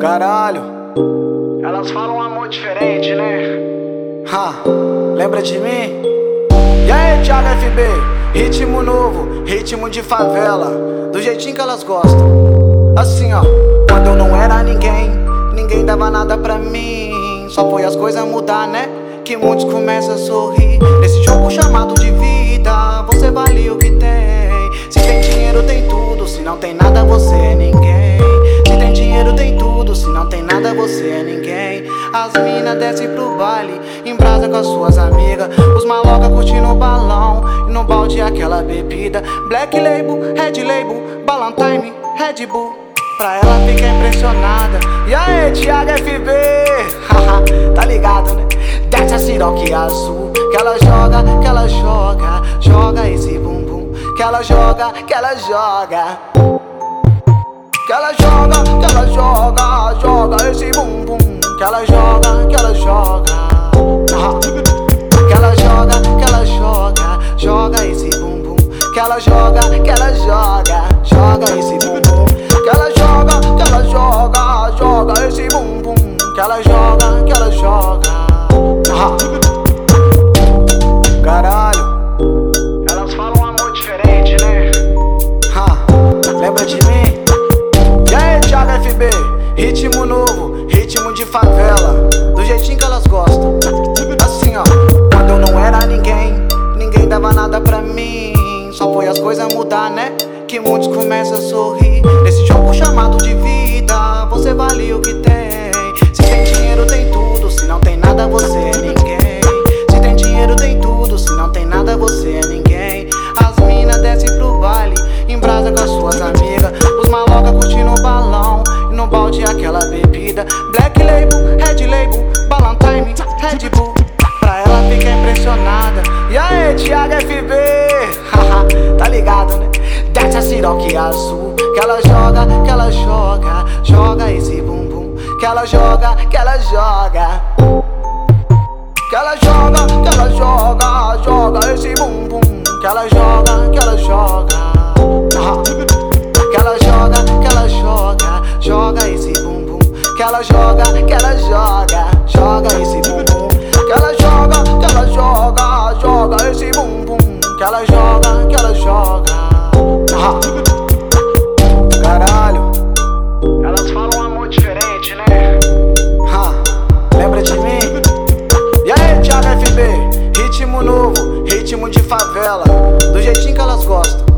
Caralho, Elas falam um amor diferente, né? ha, lembra de mim? E aí, Thiago FB, ritmo novo, ritmo de favela, do jeitinho que elas gostam. Assim, ó, quando eu não era ninguém, ninguém dava nada pra mim. Só foi as coisas mudar, né? Que muitos começam a sorrir. Nesse jogo chamado de vida, baile, embrasa com as suas amigas. Os maloca curtindo o balão. E no balde aquela bebida. Black Label, Red Label, Ballantine, Red Bull. Pra ela ficar impressionada. E aí, Thiago FB? Haha, tá ligado, né? Desce a siroque azul. Que ela joga, que ela joga. Joga esse bumbum. Que ela joga, que ela joga. Que ela joga, que ela joga. Joga esse bumbum. Que ela joga, que ela joga. Que ela joga, que ela joga. Joga esse bumbum. Que ela joga, que ela joga. Joga esse bumbum. Que ela joga, que ela joga. Ah. Caralho, Elas falam um amor diferente, né? ha, lembra de mim? E aí, Thiago FB, ritmo novo, ritmo de favela, do jeitinho que elas gostam. Assim, ó, quando eu não era ninguém, ninguém Coisas mudar, né? Que muitos começam a sorrir. Nesse jogo chamado de vida, você vale o que tem. Se tem dinheiro, tem tudo. Se não tem nada, você é ninguém. Se tem dinheiro, tem tudo. Se não tem nada, você é ninguém. As mina descem pro baile, embrasa com as suas amigas. Os maloca curtindo o balão. E no balde aquela bebida. Black Label, Red Label, Ballantine, Red Bull. Pra ela ficar impressionada. E aí, Thiago FB? A siroque azul. Que ela joga, que ela joga. Joga esse bumbum. Que ela joga, que ela joga. Que ela joga, que ela joga, joga esse bumbum. Que ela joga, que ela joga. Ah. Que ela joga, que ela joga, joga esse bumbum. Que ela joga, que ela joga, joga esse bumbum. Que ela joga, que ela joga, joga esse bumbum. Que que ela joga. do jeitinho que elas gostam.